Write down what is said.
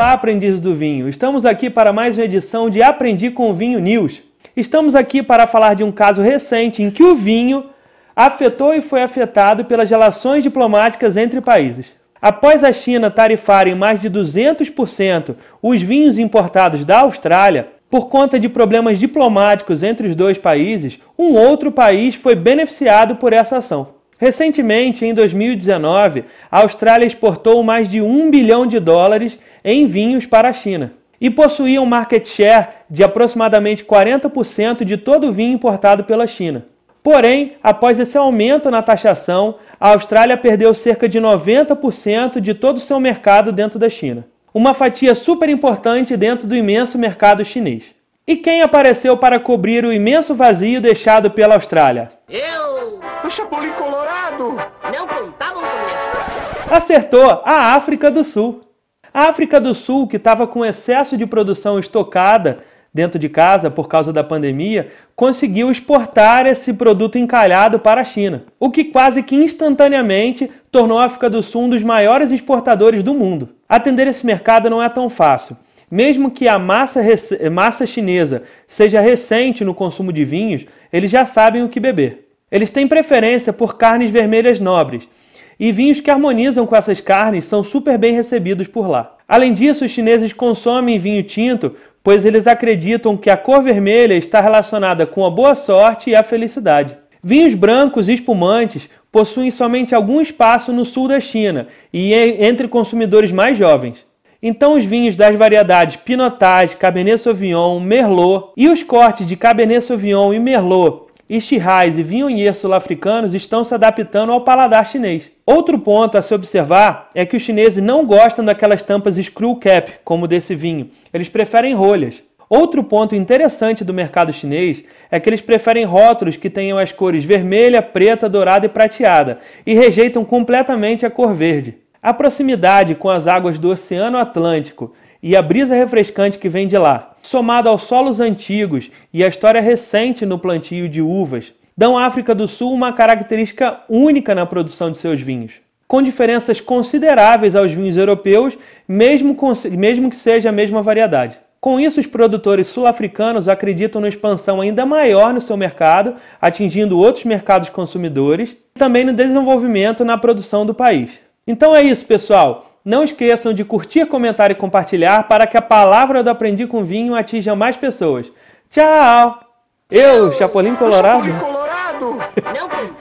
Olá, aprendizes do vinho. Estamos aqui para mais uma edição de Aprendi com Vinho News. Estamos aqui para falar de um caso recente em que o vinho afetou e foi afetado pelas relações diplomáticas entre países. Após a China tarifar em mais de 200% os vinhos importados da Austrália, por conta de problemas diplomáticos entre os dois países, um outro país foi beneficiado por essa ação. Recentemente, em 2019, a Austrália exportou mais de 1 bilhão de dólares em vinhos para a China e possuía um market share de aproximadamente 40% de todo o vinho importado pela China. Porém, após esse aumento na taxação, a Austrália perdeu cerca de 90% de todo o seu mercado dentro da China. Uma fatia super importante dentro do imenso mercado chinês. E quem apareceu para cobrir o imenso vazio deixado pela Austrália? Eu! O Chapolin Colorado! Não contavam com isso. Acertou a África do Sul. A África do Sul, que estava com excesso de produção estocada dentro de casa por causa da pandemia, conseguiu exportar esse produto encalhado para a China, o que quase que instantaneamente tornou a África do Sul um dos maiores exportadores do mundo. Atender esse mercado não é tão fácil. Mesmo que a massa, massa chinesa seja recente no consumo de vinhos, eles já sabem o que beber. Eles têm preferência por carnes vermelhas nobres, e vinhos que harmonizam com essas carnes são super bem recebidos por lá. Além disso, os chineses consomem vinho tinto, pois eles acreditam que a cor vermelha está relacionada com a boa sorte e a felicidade. Vinhos brancos e espumantes possuem somente algum espaço no sul da China e entre consumidores mais jovens. Então os vinhos das variedades Pinotage, Cabernet Sauvignon, Merlot e os cortes de Cabernet Sauvignon e Merlot e Shiraz e Viognier sul-africanos estão se adaptando ao paladar chinês. Outro ponto a se observar é que os chineses não gostam daquelas tampas screw cap, como desse vinho. Eles preferem rolhas. Outro ponto interessante do mercado chinês é que eles preferem rótulos que tenham as cores vermelha, preta, dourada e prateada e rejeitam completamente a cor verde. A proximidade com as águas do Oceano Atlântico e a brisa refrescante que vem de lá, somado aos solos antigos e a história recente no plantio de uvas, dão à África do Sul uma característica única na produção de seus vinhos, com diferenças consideráveis aos vinhos europeus, mesmo, com, mesmo que seja a mesma variedade. Com isso, os produtores sul-africanos acreditam na expansão ainda maior no seu mercado, atingindo outros mercados consumidores, e também no desenvolvimento na produção do país. Então é isso, pessoal. Não esqueçam de curtir, comentar e compartilhar para que a palavra do Aprendi com Vinho atinja mais pessoas. Tchau! Eu, Chapolin Colorado. Chapolin Colorado! Não